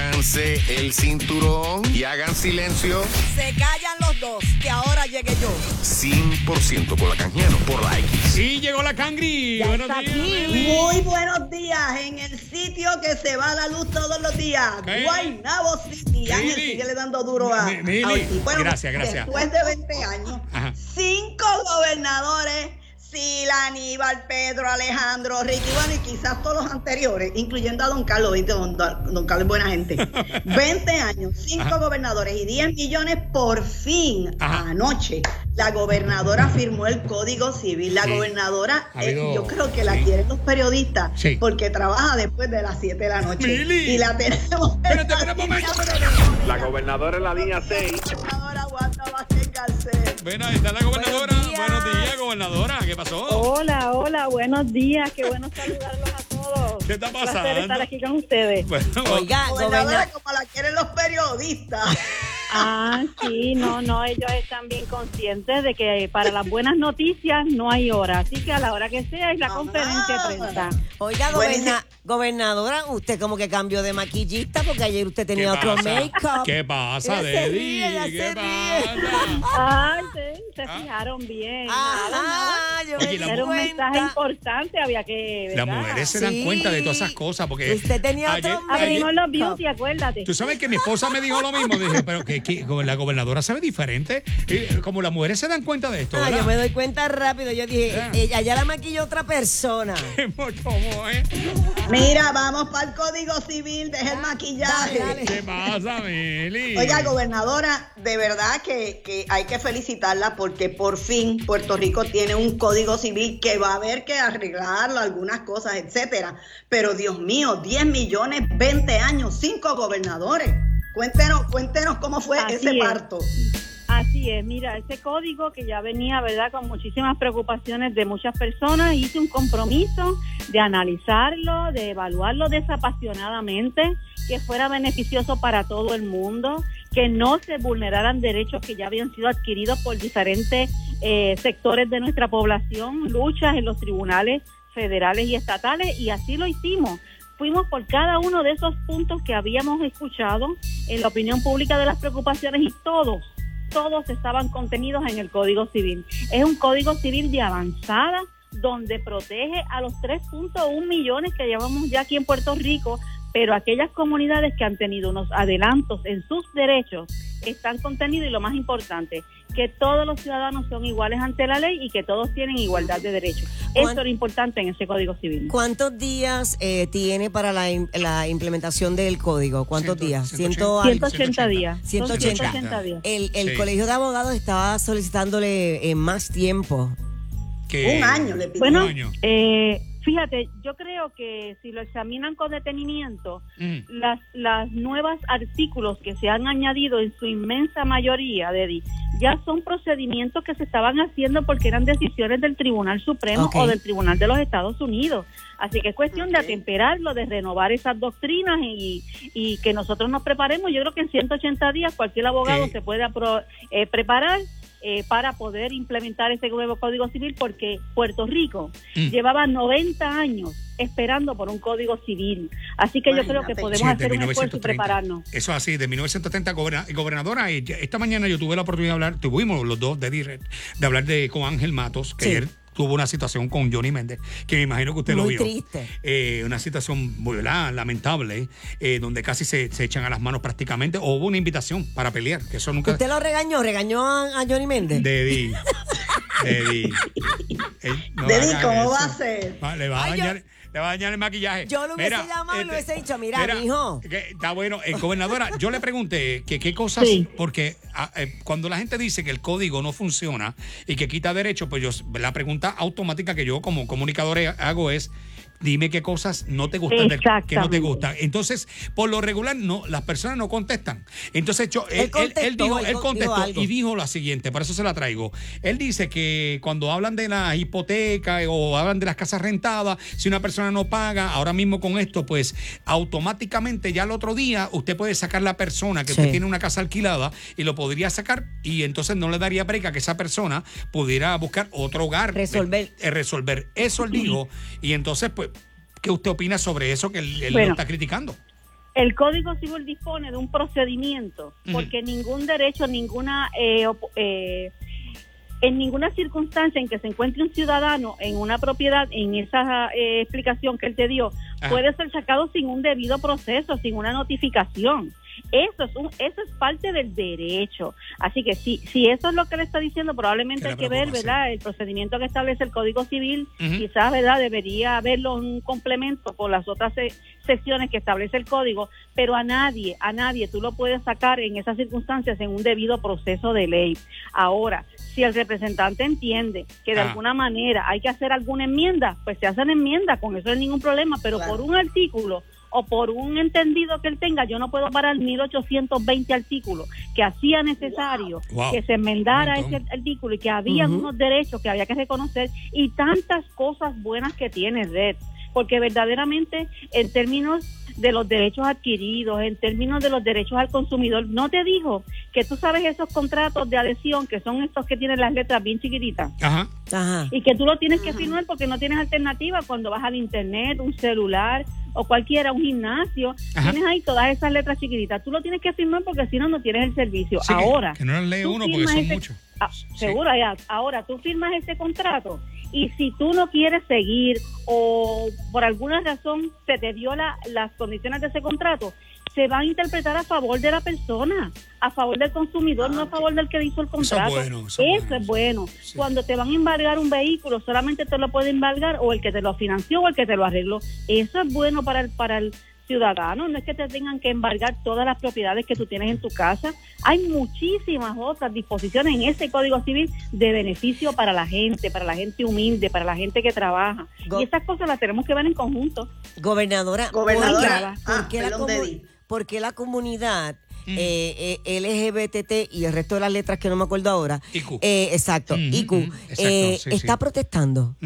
Pónganse el cinturón y hagan silencio. Se callan los dos, que ahora llegue yo. 100% con la canjiano por la X. Y llegó la cangri. Buenos está días, aquí. Meli. Muy buenos días en el sitio que se va a la luz todos los días. ¿Qué? Guaynabo City. Ángel sigue le dando duro a, Mi- Mili. a Ortiz. Bueno, Gracias, gracias. Después de 20 años, Ajá. cinco gobernadores, Sila, Aníbal, Pedro, Alejandro, Ricky, bueno, y quizás todos los anteriores, incluyendo a Don Carlos, ¿viste? Don, don Carlos es buena gente. 20 años, cinco Ajá. gobernadores y 10 millones por fin Ajá. anoche. La gobernadora firmó el Código Civil. La Sí. gobernadora, Ha eh, habido- yo creo que la sí. quieren los periodistas Sí. porque trabaja después de las 7 de la noche. Mili. Y la tenemos. Espérate, espérate un momento. La gobernadora en la línea 6. Gobernadora Garcés. Bueno, ahí está la gobernadora. Buenos días. Buenos días, gobernadora. ¿Qué pasó? Hola, hola, buenos días, qué bueno saludarlos a todos. ¿Qué está Un placer pasando? estar aquí con ustedes. Bueno, Oiga, Gobernadora gobernador. como la quieren los periodistas. Ah, sí, no, no, ellos están bien conscientes de que para las buenas noticias no hay hora, así que a la hora que sea es la conferencia de prensa. Oiga, Buenísimo. Goberna- gobernadora, usted como que cambió de maquillista porque ayer usted tenía ¿Qué otro make-up. ¿Qué pasa, Deddy? ¿Qué pasa? Ay, sí, se fijaron bien. Ajá, Nada, nada. yo me Era un mensaje importante, había que. Las mujeres se dan cuenta de todas esas cosas porque Usted tenía otro Abrimos los beauty, acuérdate. Tú sabes que mi esposa me dijo lo mismo. Dije, pero que, la gobernadora sabe diferente. Y como las mujeres se dan cuenta de esto, Ah, yo me doy cuenta rápido. Yo dije, ella ya la maquilló otra persona. ¿Cómo es? Mira, vamos para el Código Civil, deja el maquillaje. Dale, dale. ¿Qué pasa, Meli? Oiga, gobernadora, de verdad que, que hay que felicitarla porque por fin Puerto Rico tiene un código civil que va a haber que arreglarlo, algunas cosas, etcétera. Pero Dios mío, 10 millones, 20 años, 5 gobernadores. Cuéntenos, cuéntenos cómo fue Así ese es. parto. Así es, mira, ese código que ya venía, ¿verdad?, con muchísimas preocupaciones de muchas personas, hice un compromiso de analizarlo, de evaluarlo desapasionadamente, que fuera beneficioso para todo el mundo, que no se vulneraran derechos que ya habían sido adquiridos por diferentes eh, sectores de nuestra población, luchas en los tribunales federales y estatales, y así lo hicimos fuimos por cada uno de esos puntos que habíamos escuchado en la opinión pública de las preocupaciones y todos, todos estaban contenidos en el Código Civil. Es un Código Civil de avanzada donde protege a los 3.1 millones que llevamos ya aquí en Puerto Rico, pero aquellas comunidades que han tenido unos adelantos en sus derechos están contenidos y lo más importante, que todos los ciudadanos son iguales ante la ley y que todos tienen igualdad de derechos. ¿Cuán- Eso es lo importante en ese Código Civil. ¿Cuántos días eh, tiene para la, im- la implementación del código? ¿Cuántos días? 180. Ciento algo. 180 días. Son 180. 180 días. El, el Sí. colegio de abogados estaba solicitándole eh, más tiempo. Que- Un año le pidió. Bueno, Un año. eh, fíjate, yo creo que si lo examinan con detenimiento, Mm. las, las nuevas artículos que se han añadido en su inmensa mayoría, Dedi, ya son procedimientos que se estaban haciendo porque eran decisiones del Tribunal Supremo o del Tribunal de los Estados Unidos. Así que es cuestión de atemperarlo, de renovar esas doctrinas y, y que nosotros nos preparemos. Yo creo que en 180 días cualquier abogado se puede apro- eh, preparar eh, para poder implementar ese nuevo Código Civil porque Puerto Rico Mm. llevaba 90 años esperando por un Código Civil. Así que yo creo que Imagínate. podemos Sí, hacer un esfuerzo y 1930. prepararnos. Eso es así, de 1930, goberna- gobernadora. esta mañana yo tuve la oportunidad de hablar, tuvimos los dos de direct, de hablar de, con Ángel Matos, que Sí. ayer tuvo una situación con Johnny Méndez, que me imagino que usted lo Muy vio. triste. Eh, una situación muy ¿verdad? lamentable, eh, donde casi se, se echan a las manos prácticamente, o hubo una invitación para pelear, que eso nunca... ¿Usted lo regañó? ¿Regañó a, a Johnny Méndez? No Dedi, haga ¿cómo eso. va a ser? Va- le va a yo- Le va a dañar el maquillaje. Yo lo hubiese llamado y le hubiese dicho, mira, mijo. que está bueno. Eh, gobernadora, yo le pregunté que qué cosas, Sí. porque ah, eh, cuando la gente dice que el código no funciona y que quita derechos, pues yo la pregunta automática que yo como comunicador hago es dime qué cosas no te gustan, que no te gustan. Entonces, por lo regular, no, las personas no contestan. Entonces, yo, él, Él él- él contestó, dijo, él él con- contestó dijo y dijo la siguiente, por eso se la traigo. Él dice que cuando hablan de la hipoteca o hablan de las casas rentadas, si una persona no paga, ahora mismo con esto, pues automáticamente ya el otro día usted puede sacar la persona que Sí. usted tiene una casa alquilada y lo podría sacar y entonces no le daría breca que esa persona pudiera buscar otro hogar. Resolver. eh, resolver. Eso él dijo. Y entonces, pues, ¿qué usted opina sobre eso que él, él lo Bueno. está criticando? El Código Civil dispone de un procedimiento, porque ningún derecho, ninguna eh, eh, en ninguna circunstancia en que se encuentre un ciudadano en una propiedad, en esa eh, explicación que él te dio, Ajá. puede ser sacado sin un debido proceso, sin una notificación. Eso es un, eso es parte del derecho. Así que si, si eso es lo que le está diciendo, probablemente hay que ver. ¿verdad? El procedimiento que establece el Código Civil, quizás, ¿verdad? Debería haberlo un complemento con las otras se- secciones que establece el Código, pero a nadie, a nadie tú lo puedes sacar en esas circunstancias en un debido proceso de ley. Ahora, si el representante entiende que de Ah. alguna manera hay que hacer alguna enmienda, pues se hacen enmiendas, con eso no hay ningún problema, pero Claro. por un artículo o por un entendido que él tenga, yo no puedo parar 1820 artículos que hacía necesario Wow. que se enmendara ese artículo y que había unos derechos que había que reconocer y tantas cosas buenas que tiene Red, porque verdaderamente en términos de los derechos adquiridos, en términos de los derechos al consumidor, no te digo que tú sabes esos contratos de adhesión que son estos que tienen las letras bien chiquititas Ajá. Ajá. y que tú lo tienes que firmar porque no tienes alternativa cuando vas al internet, un celular o cualquiera, un gimnasio, Ajá. tienes ahí todas esas letras chiquititas. Tú lo tienes que firmar porque si no, no tienes el servicio. Sí, Ahora. que no las lee uno porque son ese- muchos. Ah, Sí. Seguro, ya. Ahora, tú firmas ese contrato y si tú no quieres seguir o por alguna razón se te dio la- las condiciones de ese contrato, se va a interpretar a favor de la persona, a favor del consumidor, no a favor del que hizo el Ah, Eso es contrato. bueno, eso es bueno, es bueno. sí. Cuando te van a embargar un vehículo, solamente te lo puede embargar o el que te lo financió o el que te lo arregló. Eso es bueno para el, para el ciudadano, no es que te tengan que embargar todas las propiedades que tú tienes en tu casa. Hay muchísimas otras disposiciones en ese Código Civil de beneficio para la gente, para la gente humilde, para la gente que trabaja. Go- y esas cosas las tenemos que ver en conjunto. Gobernadora, Gobernadora, ¿por qué- ah, por la comu- por qué la comunidad Mm. eh, eh, LGBT y el resto de las letras que no me acuerdo ahora, IQ. eh, exacto, IQ, exacto, eh, sí, está sí. protestando?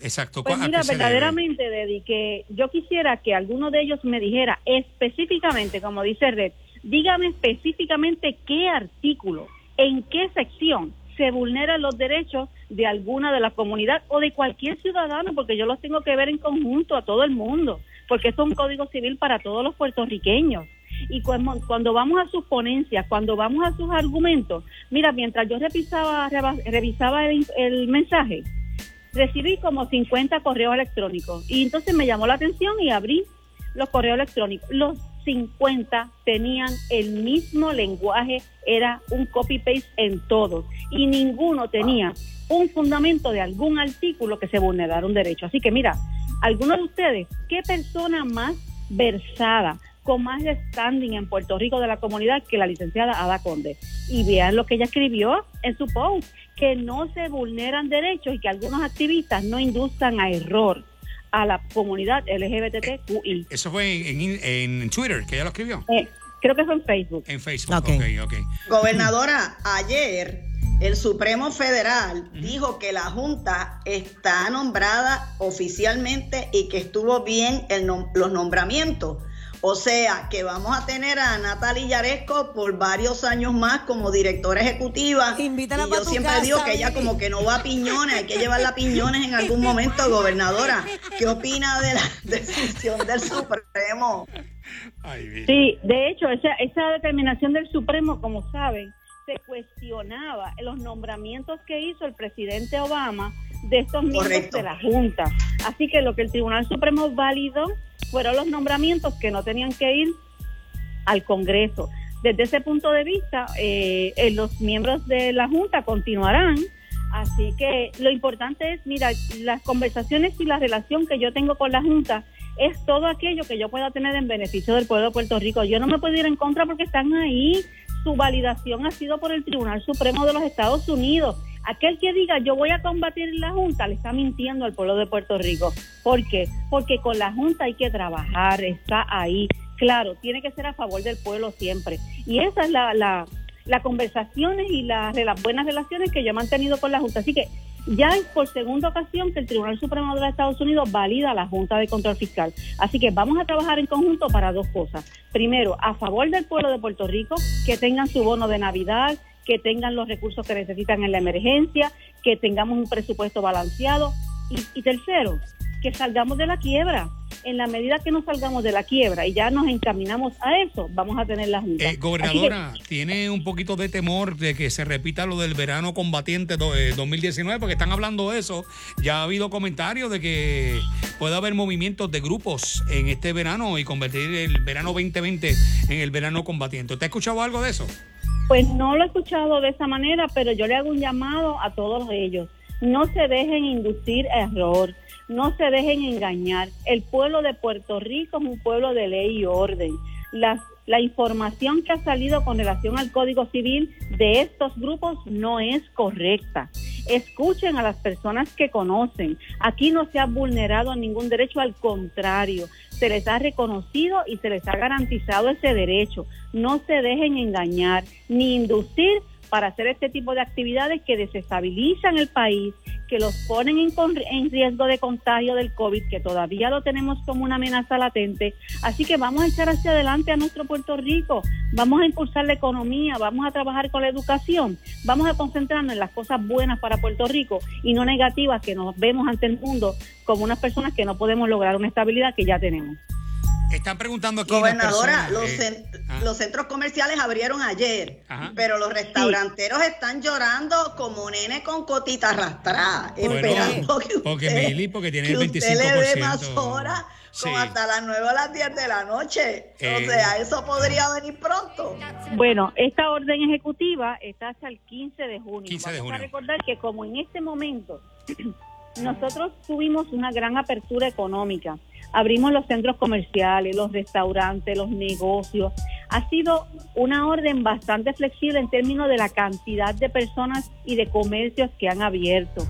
Exacto. Pues ¿A qué mira, verdaderamente, Dedi, que yo quisiera que alguno de ellos me dijera específicamente, como dice Red, dígame específicamente qué artículo, en qué sección se vulneran los derechos de alguna de la comunidad o de cualquier ciudadano, porque yo los tengo que ver en conjunto a todo el mundo, porque esto es un código civil para todos los puertorriqueños. Y cuando, vamos a sus ponencias, cuando vamos a sus argumentos, mira, mientras yo revisaba, revisaba el- el mensaje, recibí como 50 correos electrónicos y entonces me llamó la atención y abrí los correos electrónicos. Los 50 tenían el mismo lenguaje, era un copy-paste en todos y ninguno tenía un fundamento de algún artículo que se vulnerara un derecho. Así que mira, algunos de ustedes, ¿qué persona más versada, con más standing en Puerto Rico de la comunidad que la licenciada Ada Conde? Y vean lo que ella escribió en su post, que no se vulneran derechos y que algunos activistas no induzcan a error a la comunidad LGBTQI. Eso fue en, en- en Twitter, que ella lo escribió. Eh, creo que fue en Facebook. En Facebook. Ok. Ok, ok. Gobernadora, ayer el Supremo Federal dijo que la Junta está nombrada oficialmente y que estuvo bien el nom- los nombramientos. O sea, que vamos a tener a Natalie Yaresco por varios años más como directora ejecutiva. Invítala y yo siempre casa, digo que ella como que no va a piñones, hay que llevarla a piñones en algún momento, gobernadora. ¿Qué opina de la decisión del Supremo? Sí, de hecho, esa, esa determinación del Supremo, como saben, se cuestionaba en los nombramientos que hizo el presidente Obama de estos miembros Correcto. de la Junta. Así que lo que el Tribunal Supremo validó fueron los nombramientos que no tenían que ir al Congreso. Desde ese punto de vista, eh, eh, los miembros de la Junta continuarán. Así que lo importante es, mira, las conversaciones y la relación que yo tengo con la Junta es todo aquello que yo pueda tener en beneficio del pueblo de Puerto Rico. Yo no me puedo ir en contra porque están ahí. Su validación ha sido por el Tribunal Supremo de los Estados Unidos. Aquel que diga yo voy a combatir la Junta le está mintiendo al pueblo de Puerto Rico. ¿Por qué? Porque con la Junta hay que trabajar, está ahí. Claro, tiene que ser a favor del pueblo siempre. Y esa es la, la, las conversaciones y las, las buenas relaciones que yo he mantenido con la Junta. Así que ya es por segunda ocasión que el Tribunal Supremo de los Estados Unidos valida la Junta de Control Fiscal. Así que vamos a trabajar en conjunto para dos cosas. Primero, a favor del pueblo de Puerto Rico, que tengan su bono de Navidad, que tengan los recursos que necesitan en la emergencia, que tengamos un presupuesto balanceado. Y, y tercero, que salgamos de la quiebra, En la medida que nos salgamos de la quiebra y ya nos encaminamos a eso, vamos a tener las juntas. Eh, gobernadora, ¿tiene un poquito de temor de que se repita lo del verano combatiente do- eh, 2019? Porque están hablando de eso. Ya ha habido comentarios de que puede haber movimientos de grupos en este verano y convertir el verano 2020 en el verano combatiente. ¿Usted ha escuchado algo de eso? Pues no lo he escuchado de esa manera, pero yo le hago un llamado a todos ellos. No se dejen inducir error, no se dejen engañar. El pueblo de Puerto Rico es un pueblo de ley y orden. Las- la información que ha salido con relación al Código Civil de estos grupos no es correcta. Escuchen a las personas que conocen. Aquí no se ha vulnerado ningún derecho, al contrario, se les ha reconocido y se les ha garantizado ese derecho. No se dejen engañar ni inducir para hacer este tipo de actividades que desestabilizan el país, que los ponen en, en riesgo de contagio del COVID, que todavía lo tenemos como una amenaza latente. Así que vamos a echar hacia adelante a nuestro Puerto Rico, vamos a impulsar la economía, vamos a trabajar con la educación, vamos a concentrarnos en las cosas buenas para Puerto Rico y no negativas que nos vemos ante el mundo como unas personas que no podemos lograr una estabilidad que ya tenemos. Están preguntando aquí. Gobernadora, personas, los, eh, los centros comerciales abrieron ayer, Ajá. pero los restauranteros están llorando como nene con cotita arrastrada, esperando que Porque, usted, Mili, porque tiene que el usted le dé 25%. más horas, Sí. como hasta las 9 o las 10 de la noche. Eh. O sea, eso podría venir pronto. Bueno, esta orden ejecutiva está hasta el 15 de junio. 15 de Vamos a junio. recordar que como en este momento nosotros tuvimos una gran apertura económica, abrimos los centros comerciales, los restaurantes, los negocios. Ha sido una orden bastante flexible en términos de la cantidad de personas y de comercios que han abierto.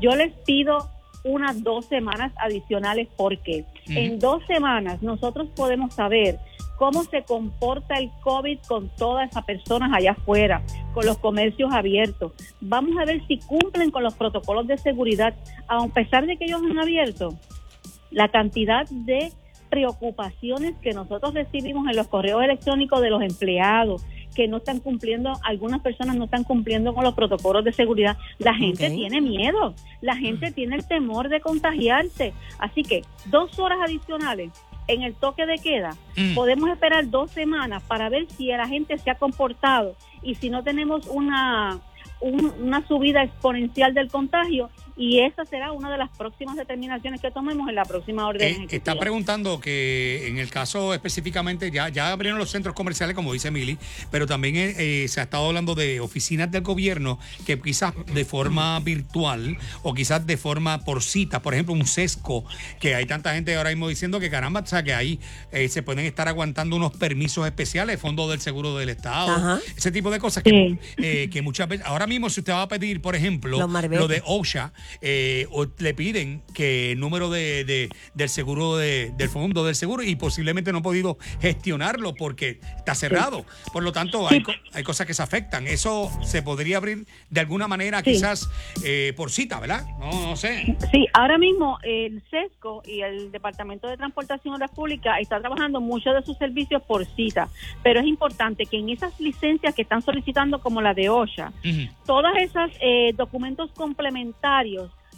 Yo les pido unas dos semanas adicionales porque en dos semanas nosotros podemos saber cómo se comporta el COVID con todas esas personas allá afuera, con los comercios abiertos. Vamos a ver si cumplen con los protocolos de seguridad, a pesar de que ellos han abierto. La cantidad de preocupaciones que nosotros recibimos en los correos electrónicos de los empleados que no están cumpliendo, algunas personas no están cumpliendo con los protocolos de seguridad. La gente tiene miedo, la gente tiene el temor de contagiarse. Así que dos horas adicionales en el toque de queda, Mm. podemos esperar dos semanas para ver si la gente se ha comportado y si no tenemos una, un- una subida exponencial del contagio y esa será una de las próximas determinaciones que tomemos en la próxima orden Eh, ejecutiva. está preguntando que en el caso específicamente, ya, ya abrieron los centros comerciales, como dice Mili, pero también eh, eh, se ha estado hablando de oficinas del gobierno que quizás de forma virtual o quizás de forma por cita, por ejemplo, un sesco, que hay tanta gente ahora mismo diciendo que caramba, o sea, que ahí eh, se pueden estar aguantando unos permisos especiales, fondos del seguro del Estado, Ajá. ese tipo de cosas que, Sí. eh, que muchas veces, ahora mismo si usted va a pedir, por ejemplo, lo de OSHA, eh, o le piden que el número de, de- del seguro de- del fondo del seguro y posiblemente no ha podido gestionarlo porque está cerrado. Por lo tanto, hay, co- hay cosas que se afectan. Eso se podría abrir de alguna manera, Sí. quizás eh, por cita, ¿verdad? No, no sé. Sí, ahora mismo el SESCO y el Departamento de Transportación y Obras Públicas está trabajando muchos de sus servicios por cita, pero es importante que en esas licencias que están solicitando como la de OSHA, todas esas eh, documentos complementarios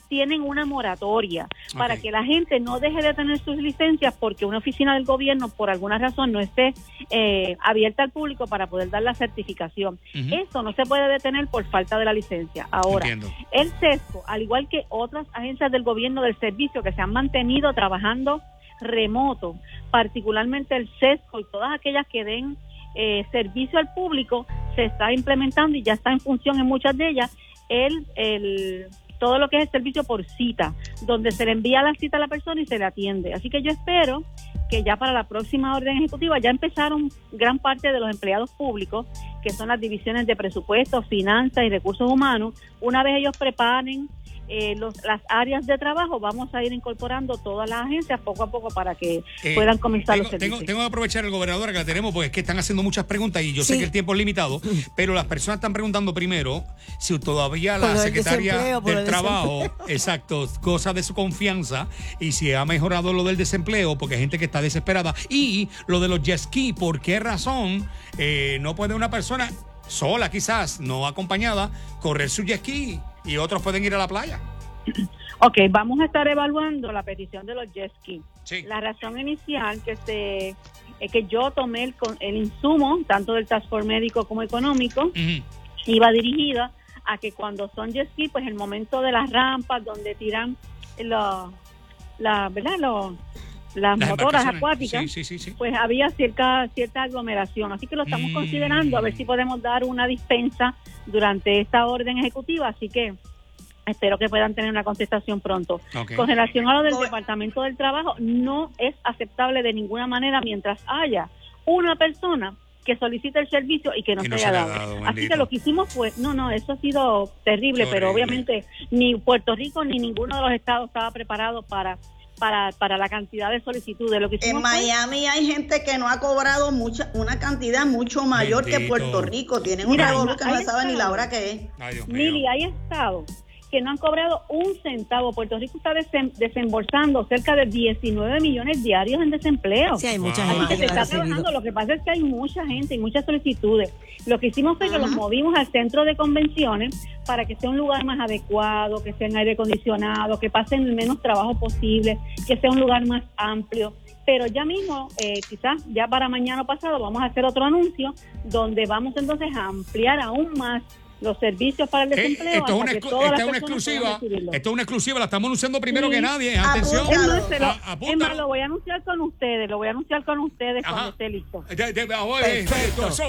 tienen una moratoria para que la gente no deje de tener sus licencias porque una oficina del gobierno por alguna razón no esté eh, abierta al público para poder dar la certificación. Eso no se puede detener por falta de la licencia. Ahora, Entiendo. el CESCO, al igual que otras agencias del gobierno del servicio que se han mantenido trabajando remoto, particularmente el CESCO y todas aquellas que den eh, servicio al público, se está implementando y ya está en función en muchas de ellas el, el todo lo que es el servicio por cita, donde se le envía la cita a la persona y se le atiende. Así que yo espero que ya para la próxima orden ejecutiva ya empezaron gran parte de los empleados públicos, que son las divisiones de presupuesto, finanzas y recursos humanos. Una vez ellos preparen eh, los, las áreas de trabajo, vamos a ir incorporando todas las agencias poco a poco para que Eh, puedan comenzar tengo, los servicios. tengo, tengo que aprovechar el gobernador que la tenemos porque es que están haciendo muchas preguntas y yo sé que el tiempo es limitado, pero las personas están preguntando primero si todavía la secretaria del el trabajo, exacto, goza de su confianza y si ha mejorado lo del desempleo porque hay gente que está desesperada. Y lo de los jet ski, ¿por qué razón eh, no puede una persona sola quizás, no acompañada, correr su jet ski y otros pueden ir a la playa? Ok, vamos a estar evaluando la petición de los jet ski. Sí. La razón inicial que se es que yo tomé el, el insumo, tanto del transporte médico como económico, iba dirigida a que cuando son jet ski, pues el momento de las rampas donde tiran los, la, ¿verdad? Los, las, Las motoras acuáticas, Sí, sí, sí, sí. pues había cierta cierta aglomeración. Así que lo estamos Mm. considerando a ver si podemos dar una dispensa durante esta orden ejecutiva. Así que espero que puedan tener una contestación pronto. Con relación a lo del Go- Departamento del Trabajo, no es aceptable de ninguna manera mientras haya una persona que solicite el servicio y que no Y se no haya se le ha dado. dado, Así bendito. que lo que hicimos fue, no, no, eso ha sido terrible, pero obviamente ni Puerto Rico ni ninguno de los estados estaba preparado para para, para la cantidad de solicitudes. Lo que En fue- Miami hay gente que no ha cobrado mucha, una cantidad mucho mayor que. Puerto Rico. Tienen un revolú que no saben ni la hora que es. Ay, Dios mío. Mili, hay estados que no han cobrado un centavo. Puerto Rico está desem- desembolsando cerca de 19 millones diarios en desempleo. Sí, hay mucha. Así gente que se está trabajando. Lo que pasa es que hay mucha gente y muchas solicitudes. Lo que hicimos fue que los movimos al centro de convenciones para que sea un lugar más adecuado, que sea en aire acondicionado, que pasen el menos trabajo posible, que sea un lugar más amplio. Pero ya mismo, eh, quizás ya para mañana pasado, vamos a hacer otro anuncio donde vamos entonces a ampliar aún más los servicios para el Eh, desempleo. esto es una, esta es exclusiva. Esto es una exclusiva, la estamos anunciando primero Sí. que nadie. Atención. Es Apúntalo. más, lo, es apúntalo. más, lo voy a anunciar con ustedes, lo voy a anunciar con ustedes Ajá. cuando esté listo. Oye, Perfecto. Eso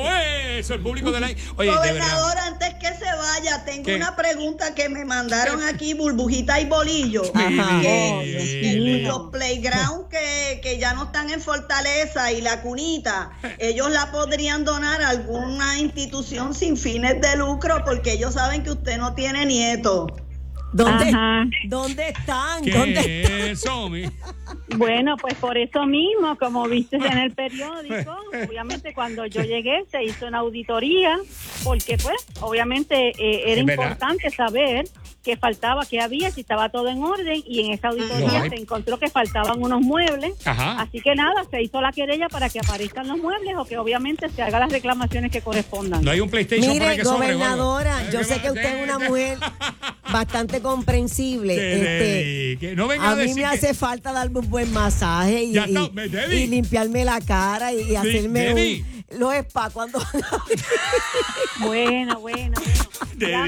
es, el público de la. Oye, de. Gobernador, antes que se vaya, tengo ¿Qué? una pregunta que me mandaron aquí, burbujita y bolillo. Ajá. Que, Oh, que los playground que, que ya no están en Fortaleza y la cunita, ellos la podrían donar a alguna institución sin fines de lucro porque ellos saben que usted no tiene nieto. ¿Dónde, Ajá. ¿Dónde están? ¿Qué ¿Dónde es eso, mi? Bueno, pues por eso mismo, como viste en el periódico, obviamente cuando yo llegué se hizo una auditoría, porque pues obviamente eh, era importante saber qué faltaba, qué había, si estaba todo en orden, y en esa auditoría No se encontró que faltaban unos muebles. Ajá. Así que nada, se hizo la querella para que aparezcan los muebles o que obviamente se hagan las reclamaciones que correspondan. No hay un PlayStation Mire, que sobre, gobernadora, yo sé que usted es una mujer bastante comprensible. Este, que no venga a a mí decir me que- hace falta darme un buen masaje y, Ya y- está, me- Debbie. y limpiarme la cara y, y hacerme Debbie. un, los spa cuando Bueno, bueno,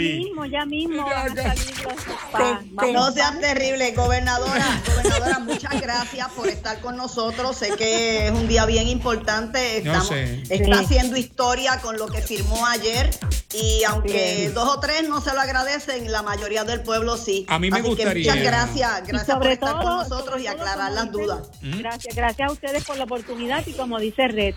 Debbie. mismo, ya mismo Ya, van a ya. salir los spas. Con- Vamos- No seas terrible, gobernadora. Gobernadora, muchas gracias por estar con nosotros. Sé que es un día bien importante. Estamos, sé. Está Sí. haciendo historia con lo que firmó ayer. Y aunque Bien. dos o tres no se lo agradecen, la mayoría del pueblo sí. A mí me Así gustaría- Que muchas gracias. Gracias por estar todo- con nosotros y aclarar las dicen, dudas. ¿Mm? Gracias, gracias a ustedes por la oportunidad y como dice Red,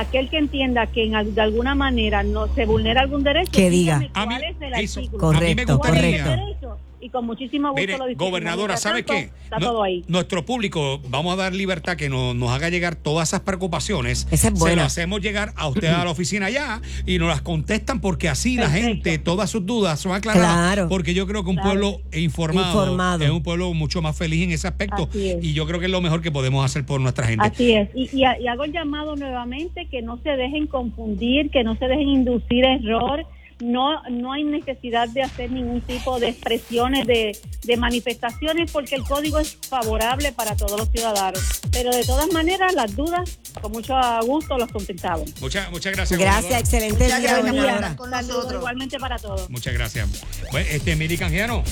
aquel que entienda que en, al- de alguna manera no se vulnera algún derecho, Que diga. dígame A mí- ¿cuál es el eso. artículo? Me Correcto, Y con muchísimo gusto Mire, lo discutimos. gobernadora, ¿sabe qué? Está No- todo ahí. Nuestro público, vamos a dar libertad que nos, nos haga llegar todas esas preocupaciones. Esa es Se buena. lo hacemos llegar a usted a la oficina ya y nos las contestan porque así la gente, todas sus dudas son aclaradas. Claro. Porque yo creo que un Claro. pueblo informado, Informado. es un pueblo mucho más feliz en ese aspecto. Así es. Y yo creo que es lo mejor que podemos hacer por nuestra gente. Así es. Y, y ha- y hago el llamado nuevamente que no se dejen confundir, que no se dejen inducir a error. No, no hay necesidad de hacer ningún tipo de expresiones, de, de manifestaciones, porque el código es favorable para todos los ciudadanos. Pero de todas maneras, las dudas, con mucho gusto, los contestamos. Muchas, muchas gracias. Gracias, excelente Muchas día, gracias. gobernadora. con nosotros. igualmente para todos. Muchas gracias. Pues, este, Mili Canjiano.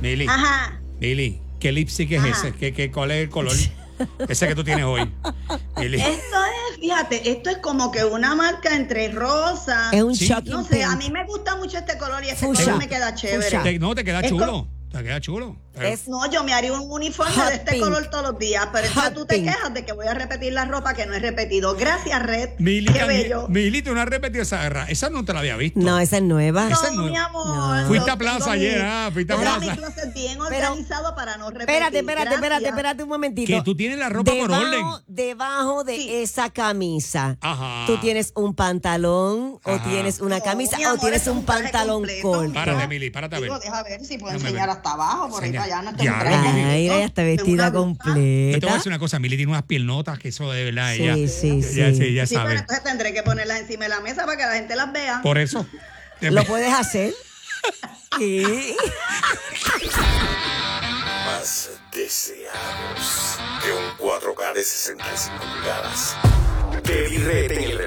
Mili. Ajá. Mili, ¿qué lipstick es Ajá. ese? ¿Qué, qué, ¿Cuál es el color? ese que tú tienes hoy. Esto es, fíjate, esto es como que una marca entre rosa. Es un Sí. shocking No sé, a mí me gusta mucho este color y este color me queda chévere. Te- no, te queda Es chulo. Te queda chulo. Es- No, yo me haría un uniforme de este pink. color todos los días, pero entonces tú te pink. quejas de que voy a repetir la ropa que no he repetido. Gracias, Red. Mili, Qué bello. Mili, tú no has repetido esa guerra. Esa no te la había visto. No, esa es nueva. esa es No, nueva. mi amor. No. Fuiste a plaza ayer, mi- ah, fuiste a plaza. mi closet bien Pero- organizado para no repetir. Espérate, espérate, espérate, Gracias. espérate un momentito. Que tú tienes la ropa por debajo, orden. Debajo de Sí. esa camisa, Ajá. tú tienes un pantalón o tienes una No, camisa mi o amor, tienes un un pantalón completo. corto. Párate, Mili, párate a ver. Digo, deja ver si puedo enseñar hasta abajo, por ahí Allá. No tengo Ya, Ay, ella está vestida blusa. Yo te voy a completa. decir una cosa, Mili tiene unas piernotas que eso de verdad Sí, ella. sí, ya, sí. sí, ya Sí, pero sabe. entonces tendré que ponerlas encima de la mesa para que la gente las vea. Por eso. ¿Lo puedes hacer? Sí. Más deseados. que un 4K de 65 pulgadas. Rete en el